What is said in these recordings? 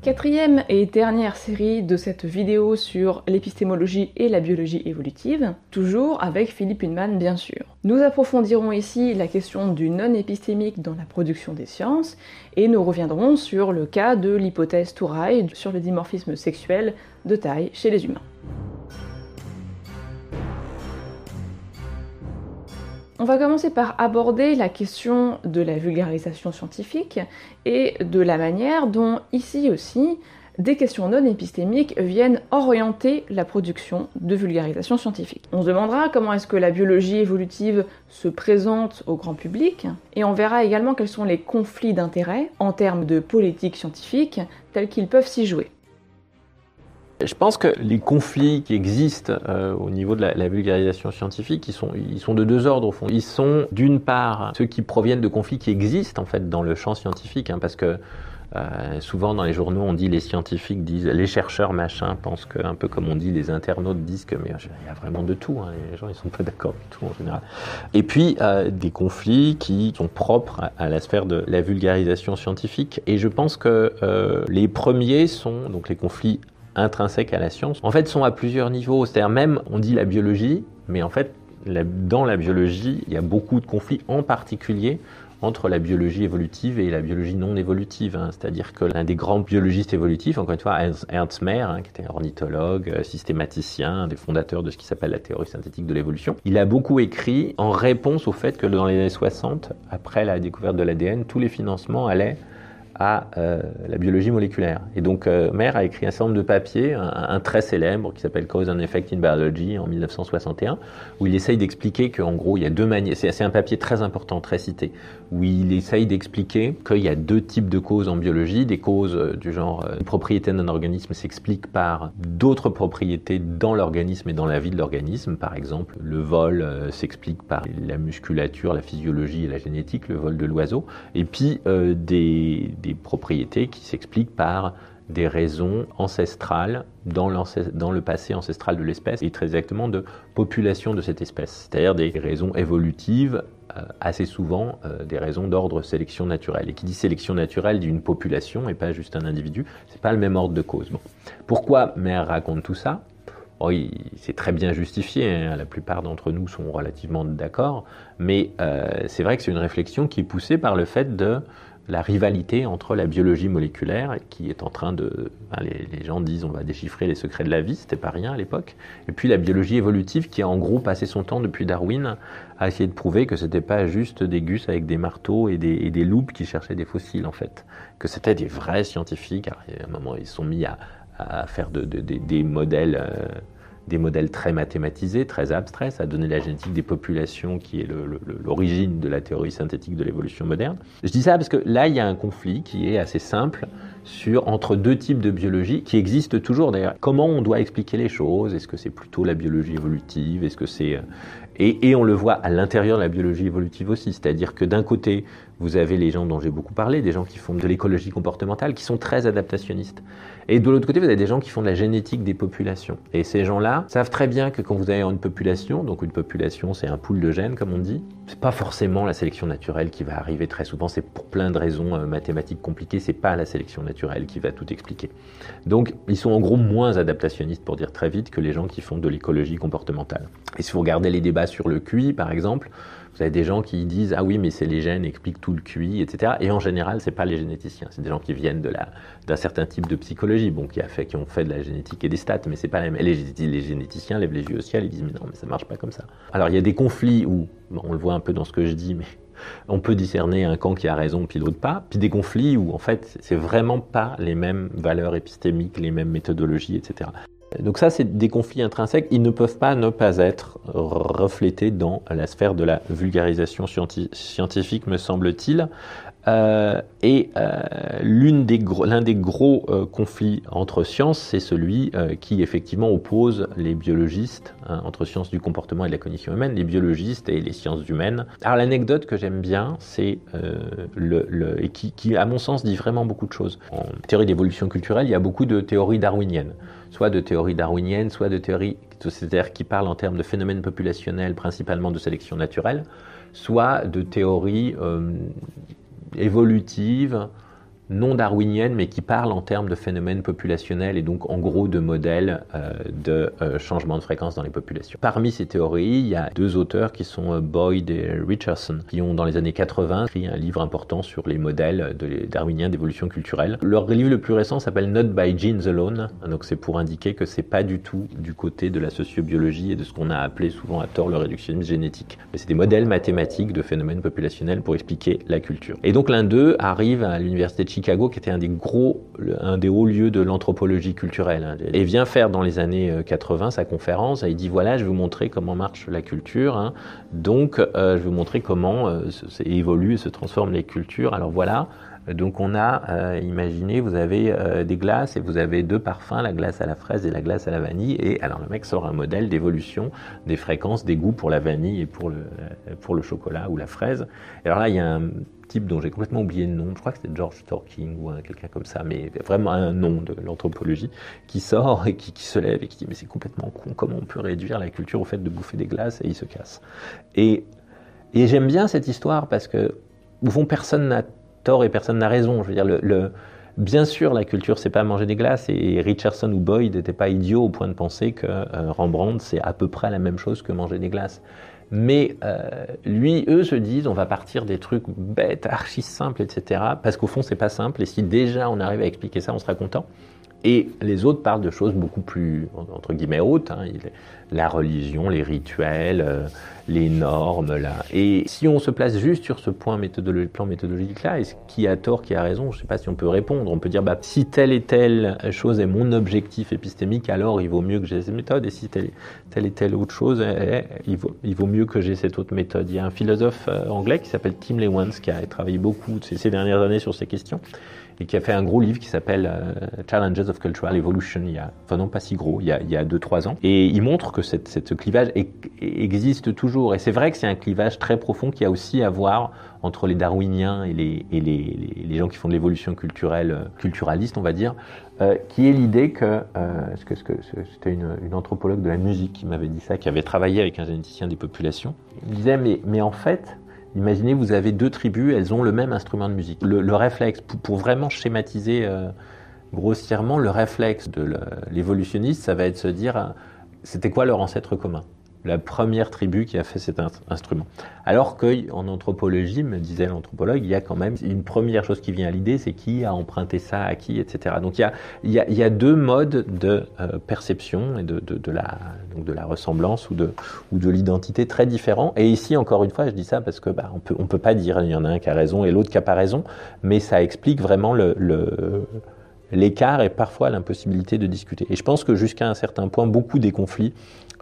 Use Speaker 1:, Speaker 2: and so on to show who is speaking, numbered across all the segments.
Speaker 1: Quatrième et dernière série de cette vidéo sur l'épistémologie et la biologie évolutive, toujours avec Philippe Hunman bien sûr. Nous approfondirons ici la question du non épistémique dans la production des sciences et nous reviendrons sur le cas de l'hypothèse Touraille sur le dimorphisme sexuel de taille chez les humains. On va commencer par aborder la question de la vulgarisation scientifique et de la manière dont, ici aussi, des questions non épistémiques viennent orienter la production de vulgarisation scientifique. On se demandera comment est-ce que la biologie évolutive se présente au grand public, et on verra également quels sont les conflits d'intérêts en termes de politique scientifique tels qu'ils peuvent s'y jouer.
Speaker 2: Je pense que les conflits qui existent euh, au niveau de la, vulgarisation scientifique, ils sont, ils sont de deux ordres au fond. Ils sont d'une part ceux qui proviennent de conflits qui existent en fait dans le champ scientifique, hein, parce que euh, souvent dans les journaux on dit les scientifiques disent, les chercheurs machin pensent que un peu comme on dit les internautes disent que mais il y a vraiment de tout. Hein, les gens ils sont pas d'accord du tout en général. Et puis euh, des conflits qui sont propres à, à, la sphère de la vulgarisation scientifique. Et je pense que les premiers sont donc les conflits intrinsèques à la science, en fait, sont à plusieurs niveaux. C'est-à-dire même, on dit la biologie, mais en fait, dans la biologie, il y a beaucoup de conflits, en particulier entre la biologie évolutive et la biologie non évolutive. Hein. C'est-à-dire que l'un des grands biologistes évolutifs, encore une fois, Ernst Mayr, hein, qui était ornithologue, euh, systématicien, un des fondateurs de ce qui s'appelle la théorie synthétique de l'évolution, il a beaucoup écrit en réponse au fait que dans les années 60, après la découverte de l'ADN, tous les financements allaient à euh, la biologie moléculaire. Et donc, euh, a écrit un certain nombre de papiers, un, très célèbre qui s'appelle Cause and Effect in Biology en 1961, où il essaye d'expliquer qu'en gros, il y a deux manières. C'est un papier très important, très cité, où il essaye d'expliquer qu'il y a deux types de causes en biologie. Des causes euh, du genre, euh, une propriété d'un organisme s'explique par d'autres propriétés dans l'organisme et dans la vie de l'organisme. Par exemple, le vol s'explique par la musculature, la physiologie et la génétique, le vol de l'oiseau. Et puis, des propriétés qui s'expliquent par des raisons ancestrales dans, le passé ancestral de l'espèce et très exactement de population de cette espèce, c'est-à-dire des raisons évolutives, euh, assez souvent euh, des raisons d'ordre sélection naturelle. Et qui dit sélection naturelle d'une population et pas juste un individu, c'est pas le même ordre de cause. Bon. Pourquoi Mère raconte tout ça? Oui, c'est très bien justifié, hein. la plupart d'entre nous sont relativement d'accord, mais euh, c'est vrai que c'est une réflexion qui est poussée par le fait de la rivalité entre la biologie moléculaire, qui est en train de. les, gens disent on va déchiffrer les secrets de la vie, c'était pas rien à l'époque, et puis la biologie évolutive, qui a en gros passé son temps depuis Darwin à essayer de prouver que c'était pas juste des gus avec des marteaux et des, et loupes qui cherchaient des fossiles en fait, que c'était des vrais scientifiques. à un moment, ils sont mis à, faire des modèles. Euh, des modèles très mathématisés, très abstraits. Ça a donné la génétique des populations qui est l'origine de la théorie synthétique de l'évolution moderne. Je dis ça parce que là, il y a un conflit qui est assez simple sur, entre deux types de biologie qui existent toujours d'ailleurs. Comment on doit expliquer les choses? Est-ce que c'est plutôt la biologie évolutive? Est-ce que c'est euh, et, et, on le voit à l'intérieur de la biologie évolutive aussi, c'est-à-dire que d'un côté, vous avez les gens dont j'ai beaucoup parlé, des gens qui font de l'écologie comportementale, qui sont très adaptationnistes. Et de l'autre côté, vous avez des gens qui font de la génétique des populations. Et ces gens-là savent très bien que quand vous avez une population, donc une population, c'est un pool de gènes, comme on dit, c'est pas forcément la sélection naturelle qui va arriver très souvent. C'est pour plein de raisons euh, mathématiques compliquées. C'est pas la sélection naturelle qui va tout expliquer. Donc, ils sont en gros moins adaptationnistes, pour dire très vite, que les gens qui font de l'écologie comportementale. Et si vous regardez les débats sur le QI, par exemple, vous avez des gens qui disent ah oui mais c'est les gènes expliquent tout le QI etc. Et en général c'est pas les généticiens, c'est des gens qui viennent d'un certain type de psychologie, bon qui qui ont fait de la génétique et des stats, mais c'est pas la même. Les, généticiens lèvent les yeux au ciel et disent mais non mais ça marche pas comme ça. Alors il y a des conflits où on le voit un peu dans ce que je dis mais on peut discerner un camp qui a raison puis l'autre pas, puis des conflits où en fait c'est vraiment pas les mêmes valeurs épistémiques, les mêmes méthodologies, etc. Donc ça, c'est des conflits intrinsèques. Ils ne peuvent pas ne pas être reflétés dans la sphère de la vulgarisation scientifique, me semble-t-il. Euh, et euh, l'un des, gros, des gros euh, conflits entre sciences, c'est celui qui effectivement oppose les biologistes, hein, entre sciences du comportement et de la cognition humaine, les biologistes et les sciences humaines. Alors l'anecdote que j'aime bien, c'est le, et qui, à mon sens, dit vraiment beaucoup de choses. En théorie d'évolution culturelle, il y a beaucoup de théories darwiniennes soit de théorie darwinienne, soit de théorie, c'est-à-dire qui parle en termes de phénomènes populationnels, principalement de sélection naturelle, soit de théorie euh, évolutive, non darwinienne, mais qui parle en termes de phénomènes populationnels et donc en gros de modèles euh, de euh, changement de fréquence dans les populations. Parmi ces théories, il y a deux auteurs qui sont euh, Boyd et Richardson, qui ont dans les années 80 écrit un livre important sur les modèles de darwiniens d'évolution culturelle. Leur livre le plus récent s'appelle Not by Genes Alone, donc c'est pour indiquer que c'est pas du tout du côté de la sociobiologie et de ce qu'on a appelé souvent à tort le réductionnisme génétique, mais c'est des modèles mathématiques de phénomènes populationnels pour expliquer la culture. Et donc l'un d'eux arrive à l'université de Chicago, qui était un des gros, un des hauts lieux de l'anthropologie culturelle, hein, et vient faire dans les années 80 euh, sa conférence. Et il dit voilà, je vais vous montrer comment marche la culture. Hein. donc, euh, je vais vous montrer comment euh, évoluent et se transforment les cultures. Alors voilà. Donc on a, imaginez, vous avez des glaces et vous avez deux parfums, la glace à la fraise et la glace à la vanille. Et alors le mec sort un modèle d'évolution des fréquences, des goûts pour la vanille et pour le, pour le chocolat ou la fraise. Alors là, il y a un type dont j'ai complètement oublié le nom, je crois que c'était George Torking ou quelqu'un comme ça, mais vraiment un nom de l'anthropologie, qui sort et qui, se lève et qui dit mais c'est complètement con, comment on peut réduire la culture au fait de bouffer des glaces et il se casse. Et, j'aime bien cette histoire parce que, au fond, personne n'a tort et personne n'a raison. Je veux dire, le, Bien sûr, la culture, c'est pas manger des glaces, et Richardson ou Boyd n'étaient pas idiots au point de penser que euh, Rembrandt, c'est à peu près la même chose que manger des glaces. Mais euh, lui, eux se disent, on va partir des trucs bêtes, archi simples, etc. Parce qu'au fond, c'est pas simple. Et si déjà on arrive à expliquer ça, on sera content. Et les autres parlent de choses beaucoup plus, entre guillemets, hautes. Hein. La religion, les rituels, euh, les normes. Là. Et si on se place juste sur ce point plan méthodologique-là, est-ce qui a tort, qui a raison? Je ne sais pas si on peut répondre. On peut dire, bah, si telle et telle chose est mon objectif épistémique, alors il vaut mieux que j'ai cette méthode. Et si telle, et telle autre chose, il, vaut, il vaut mieux que j'ai cette autre méthode. Il y a un philosophe euh, anglais qui s'appelle Tim Lewans, qui a travaillé beaucoup ces dernières années sur ces questions et qui a fait un gros livre qui s'appelle euh, Challenges of Cultural Evolution, il y a, enfin non pas si gros, il y a, il y a 2-3 ans. Et il montre que cette, ce clivage existe toujours. Et c'est vrai que c'est un clivage très profond qui a aussi à voir entre les darwiniens et les, et les, les, gens qui font de l'évolution culturelle, euh, culturaliste, on va dire, euh, qui est l'idée que, c'était une, anthropologue de la musique qui m'avait dit ça, qui avait travaillé avec un généticien des populations. Il disait, mais, mais en fait, Imaginez, vous avez deux tribus, elles ont le même instrument de musique. Le, réflexe, pour, vraiment schématiser euh, grossièrement, le réflexe de l'évolutionniste, ça va être se dire, euh, c'était quoi leur ancêtre commun? La première tribu qui a fait cet instrument. Alors qu'en anthropologie, me disait l'anthropologue, il y a quand même une première chose qui vient à l'idée, c'est qui a emprunté ça à qui, etc. Donc il y a, deux modes de euh, perception et de, la, ressemblance ou de, l'identité très différents. Et ici, encore une fois, je dis ça parce que bah, on peut, pas dire il y en a un qui a raison et l'autre qui a pas raison, mais ça explique vraiment l'écart et parfois l'impossibilité de discuter. Et je pense que jusqu'à un certain point, beaucoup des conflits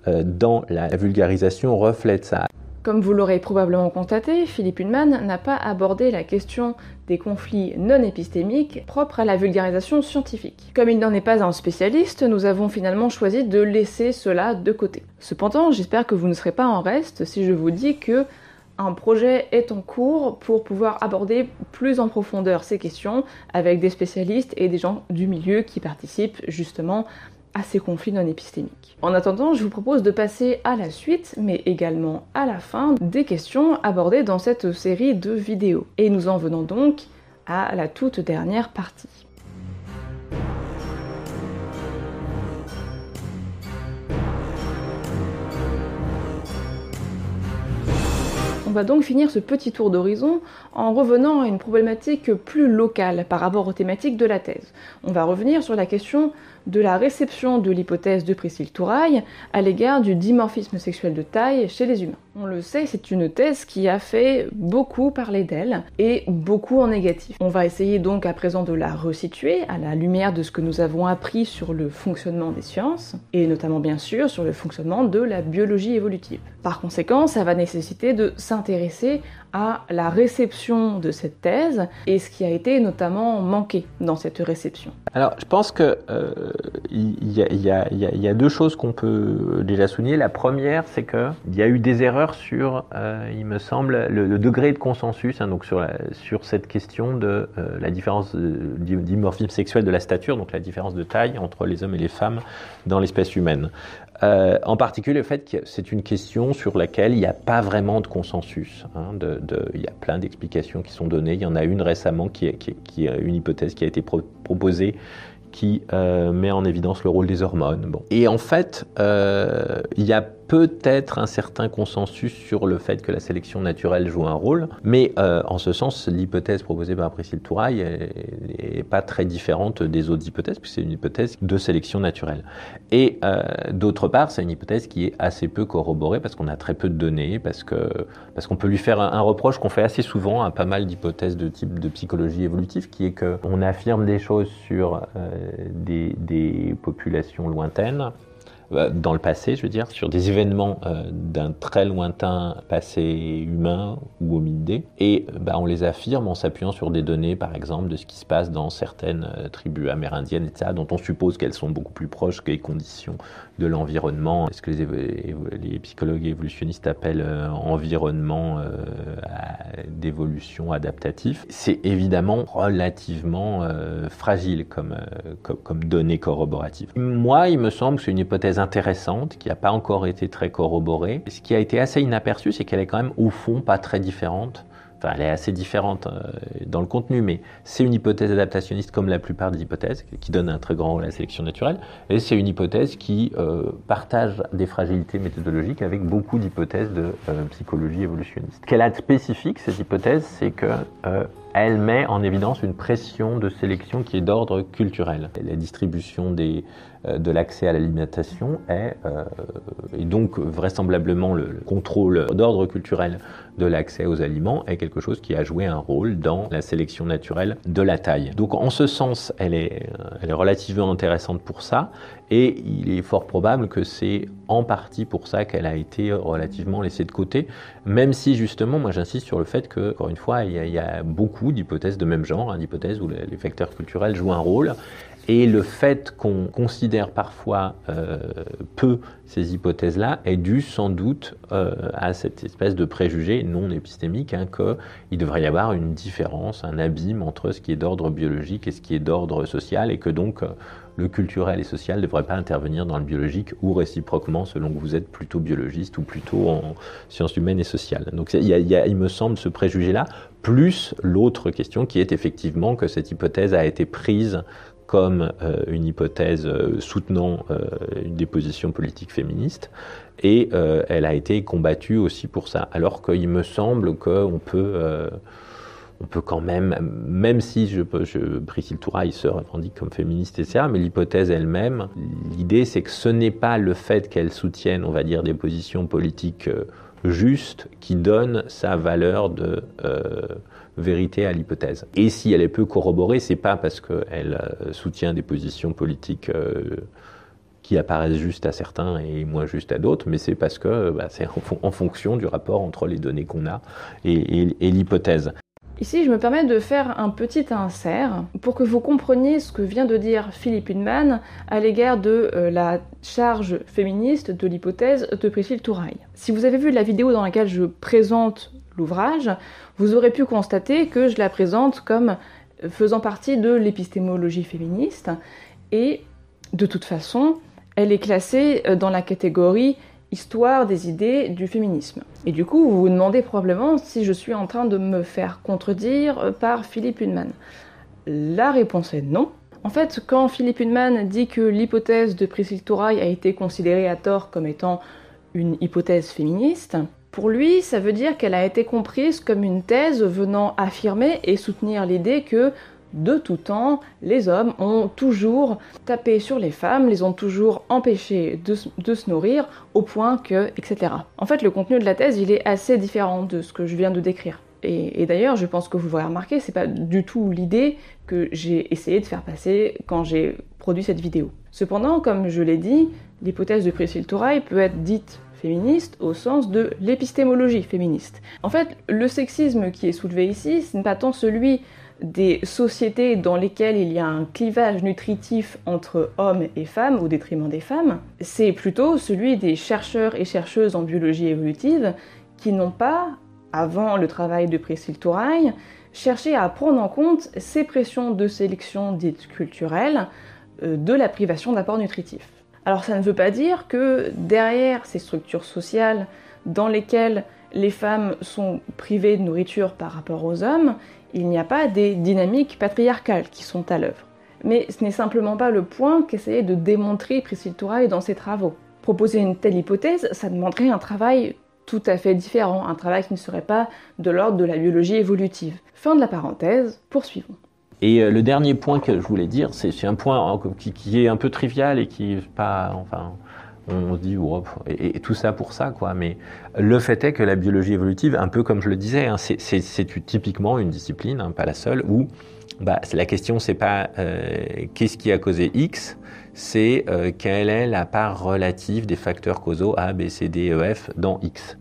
Speaker 2: dans la vulgarisation reflète ça.
Speaker 1: Comme vous l'aurez probablement constaté, Philippe Hunman n'a pas abordé la question des conflits non épistémiques propres à la vulgarisation scientifique. Comme il n'en est pas un spécialiste, nous avons finalement choisi de laisser cela de côté. Cependant, j'espère que vous ne serez pas en reste si je vous dis que un projet est en cours pour pouvoir aborder plus en profondeur ces questions avec des spécialistes et des gens du milieu qui participent justement à ces conflits non épistémiques. En attendant, je vous propose de passer à la suite, mais également à la fin, des questions abordées dans cette série de vidéos. Et nous en venons donc à la toute dernière partie. On va donc finir ce petit tour d'horizon en revenant à une problématique plus locale par rapport aux thématiques de la thèse. On va revenir sur la question de la réception de l'hypothèse de Priscille Touraille à l'égard du dimorphisme sexuel de taille chez les humains. On le sait, c'est une thèse qui a fait beaucoup parler d'elle et beaucoup en négatif. On va essayer donc à présent de la resituer à la lumière de ce que nous avons appris sur le fonctionnement des sciences et notamment bien sûr sur le fonctionnement de la biologie évolutive. Par conséquent, ça va nécessiter de s'intéresser à la réception de cette thèse et ce qui a été notamment manqué dans cette réception.
Speaker 2: Alors, je pense que il y, a deux choses qu'on peut déjà souligner. La première, c'est qu'il y a eu des erreurs sur, euh, il me semble, le, degré de consensus hein, donc sur, cette question de euh, la différence dimorphisme sexuel de la stature, donc la différence de taille entre les hommes et les femmes dans l'espèce humaine. Euh, en particulier le fait que c'est une question sur laquelle il n'y a pas vraiment de consensus. Hein, il y a plein d'explications qui sont données. Il y en a une récemment qui est, une hypothèse qui a été pro proposée qui euh, met en évidence le rôle des hormones. Et en fait, euh, il y a peut-être un certain consensus sur le fait que la sélection naturelle joue un rôle, mais euh, en ce sens, l'hypothèse proposée par Priscille Touraille n'est pas très différente des autres hypothèses, puisque c'est une hypothèse de sélection naturelle. Et euh, d'autre part, c'est une hypothèse qui est assez peu corroborée parce qu'on a très peu de données, parce que parce qu'on peut lui faire un, reproche qu'on fait assez souvent à pas mal d'hypothèses de type de psychologie évolutive, qui est qu'on affirme des choses sur euh, des, populations lointaines dans le passé, je veux dire, sur des événements euh, d'un très lointain passé humain ou hominidé, et bah, on les affirme en s'appuyant sur des données, par exemple, de ce qui se passe dans certaines euh, tribus amérindiennes, etc., dont on suppose qu'elles sont beaucoup plus proches les conditions de l'environnement, ce que les, psychologues évolutionnistes appellent euh, environnement euh, d'évolution adaptatif. C'est évidemment relativement euh, fragile comme, comme, comme donnée corroborative. Moi, il me semble que c'est une hypothèse intéressante qui n'a pas encore été très corroborée. Ce qui a été assez inaperçu, c'est qu'elle est quand même au fond pas très différente Enfin, elle est assez différente euh, dans le contenu, mais c'est une hypothèse adaptationniste comme la plupart des hypothèses, qui donne un très grand rôle à la sélection naturelle. Et c'est une hypothèse qui euh, partage des fragilités méthodologiques avec beaucoup d'hypothèses de euh, psychologie évolutionniste. Qu'elle a de spécifique, cette hypothèse, c'est que euh, elle met en évidence une pression de sélection qui est d'ordre culturel. La distribution des, de l'accès à l'alimentation est, euh, et donc vraisemblablement le, le contrôle d'ordre culturel de l'accès aux aliments est quelque chose qui a joué un rôle dans la sélection naturelle de la taille. Donc en ce sens, elle est, elle est relativement intéressante pour ça, et il est fort probable que c'est en partie pour ça qu'elle a été relativement laissée de côté, même si justement, moi j'insiste sur le fait que, encore une fois, il y a, beaucoup d'hypothèses de même genre, hein, d'hypothèses où les facteurs culturels jouent un rôle, et le fait qu'on considère parfois euh, peu ces hypothèses-là est dû sans doute euh, à cette espèce de préjugé non épistémique hein, qu'il devrait y avoir une différence, un abîme entre ce qui est d'ordre biologique et ce qui est d'ordre social, et que donc euh, le culturel et social ne devrait pas intervenir dans le biologique ou réciproquement selon que vous êtes plutôt biologiste ou plutôt en sciences humaines et sociales. Donc il, il me semble ce préjugé-là, plus l'autre question qui est effectivement que cette hypothèse a été prise comme euh, une hypothèse euh, soutenant euh, des positions politiques féministes, et elle a été combattue aussi pour ça. Alors qu'il me semble qu'on peut, on peut quand même, même si je, je, Priscille Touraille se revendique comme féministe, etc., mais l'hypothèse elle-même, l'idée c'est que ce n'est pas le fait qu'elle soutienne, on va dire, des positions politiques euh, justes qui donne sa valeur de vérité à l'hypothèse. Et si elle est peu corroborée, c'est pas parce qu'elle euh, soutient des positions politiques euh, qui apparaissent justes à certains et moins justes à d'autres, mais c'est parce que bah, c'est en, fonction du rapport entre les données qu'on a et l'hypothèse.
Speaker 1: Ici, je me permets de faire un petit insert pour que vous compreniez ce que vient de dire Philippe Hunman à l'égard de euh, la charge féministe de l'hypothèse de Priscille Touraille. Si vous avez vu la vidéo dans laquelle je présente l'ouvrage, vous aurez pu constater que je la présente comme faisant partie de l'épistémologie féministe et de toute façon, elle est classée dans la catégorie histoire des idées du féminisme. Et du coup, vous vous demandez probablement si je suis en train de me faire contredire par Philippe Hunman. La réponse est non. En fait, quand Philippe Hunman dit que l'hypothèse de Priscille Touraille a été considérée à tort comme étant une hypothèse féministe, pour lui, ça veut dire qu'elle a été comprise comme une thèse venant affirmer et soutenir l'idée que de tout temps, les hommes ont toujours tapé sur les femmes, les ont toujours empêchées de, se nourrir, au point que, etc. En fait, le contenu de la thèse, il est assez différent de ce que je viens de décrire. Et, et d'ailleurs, je pense que vous l'aurez remarqué, c'est pas du tout l'idée que j'ai essayé de faire passer quand j'ai produit cette vidéo. Cependant, comme je l'ai dit, l'hypothèse de Priscille Touraille peut être dite féministe au sens de l'épistémologie féministe. En fait, le sexisme qui est soulevé ici, ce n'est pas tant celui des sociétés dans lesquelles il y a un clivage nutritif entre hommes et femmes au détriment des femmes, c'est plutôt celui des chercheurs et chercheuses en biologie évolutive qui n'ont pas, avant le travail de Priscille Touraille, cherché à prendre en compte ces pressions de sélection dites culturelles euh, de la privation d'apports nutritifs. Alors ça ne veut pas dire que derrière ces structures sociales dans lesquelles les femmes sont privées de nourriture par rapport aux hommes, il n'y a pas des dynamiques patriarcales qui sont à l'œuvre. Mais ce n'est simplement pas le point qu'essayait de démontrer Priscille Touraille dans ses travaux. Proposer une telle hypothèse, ça demanderait un travail tout à fait différent, un travail qui ne serait pas de l'ordre de la biologie évolutive. Fin de la parenthèse, poursuivons.
Speaker 2: Et euh, le dernier point que je voulais dire, c'est un point qui, est un peu trivial et qui est pas, enfin, on se dit, oh, et, tout ça pour ça, quoi. Mais le fait est que la biologie évolutive, un peu comme je le disais, hein, c'est typiquement une discipline, hein, pas la seule, où bah, la question, c'est pas euh, qu'est-ce qui a causé X, c'est euh, quelle est la part relative des facteurs causaux A, B, C, D, E, F dans X.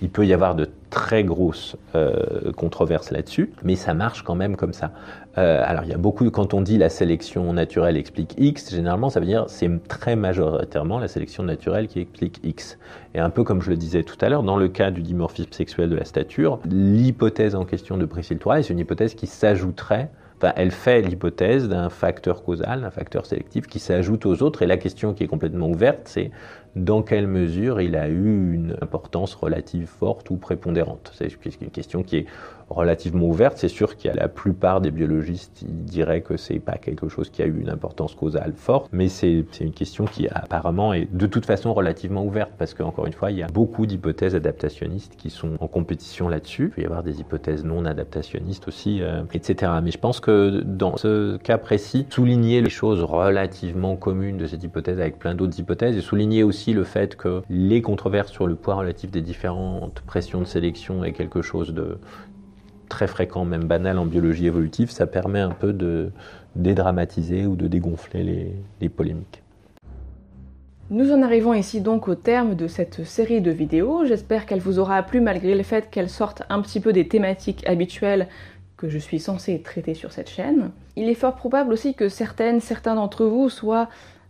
Speaker 2: Il peut y avoir de très grosses euh, controverses là-dessus, mais ça marche quand même comme ça. Euh, alors il y a beaucoup, quand on dit la sélection naturelle explique X, généralement ça veut dire c'est très majoritairement la sélection naturelle qui explique X. Et un peu comme je le disais tout à l'heure, dans le cas du dimorphisme sexuel de la stature, l'hypothèse en question de Priscille Touraille, c'est une hypothèse qui s'ajouterait elle fait l'hypothèse d'un facteur causal, d'un facteur sélectif qui s'ajoute aux autres. Et la question qui est complètement ouverte, c'est dans quelle mesure il a eu une importance relative forte ou prépondérante. C'est une question qui est relativement ouverte. C'est sûr qu'il y a la plupart des biologistes diraient que c'est pas quelque chose qui a eu une importance causale forte, mais c'est une question qui apparemment est de toute façon relativement ouverte parce qu'encore une fois, il y a beaucoup d'hypothèses adaptationnistes qui sont en compétition là-dessus. Il peut y avoir des hypothèses non adaptationnistes aussi, euh, etc. Mais je pense que dans ce cas précis, souligner les choses relativement communes de cette hypothèse avec plein d'autres hypothèses et souligner aussi le fait que les controverses sur le poids relatif des différentes pressions de sélection est quelque chose de très fréquent, même banal en biologie évolutive, ça permet un peu de dédramatiser ou de dégonfler les, polémiques.
Speaker 1: Nous en arrivons ici donc au terme de cette série de vidéos. J'espère qu'elle vous aura plu malgré le fait qu'elle sorte un petit peu des thématiques habituelles que je suis censée traiter sur cette chaîne. Il est fort probable aussi que certaines, certains d'entre vous soient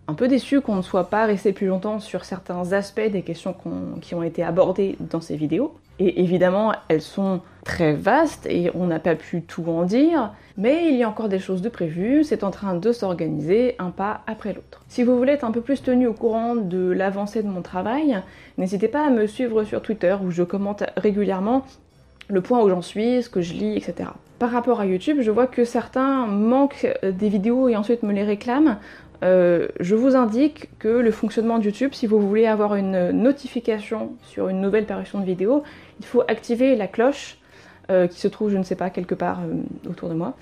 Speaker 1: un peu déçus qu'on ne soit pas resté plus longtemps sur certains aspects des questions qui ont été abordées dans ces vidéos. Et évidemment, elles sont très vastes et on n'a pas pu tout en dire, mais il y a encore des choses de prévues, c'est en train de s'organiser un pas après l'autre. Si vous voulez être un peu plus tenu au courant de l'avancée de mon travail, n'hésitez pas à me suivre sur Twitter où je commente régulièrement le point où j'en suis, ce que je lis, etc. Par rapport à YouTube, je vois que certains manquent des vidéos et ensuite me les réclament. Euh, je vous indique que le fonctionnement de YouTube, si vous voulez avoir une notification sur une nouvelle parution de vidéo, il faut activer la cloche euh, qui se trouve, je ne sais pas, quelque part euh, autour de moi,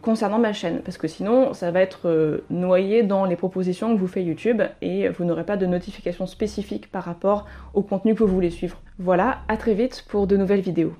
Speaker 1: concernant ma chaîne, parce que sinon ça va être noyé dans les propositions que vous fait YouTube et vous n'aurez pas de notification spécifique par rapport au contenu que vous voulez suivre. Voilà, à très vite pour de nouvelles vidéos.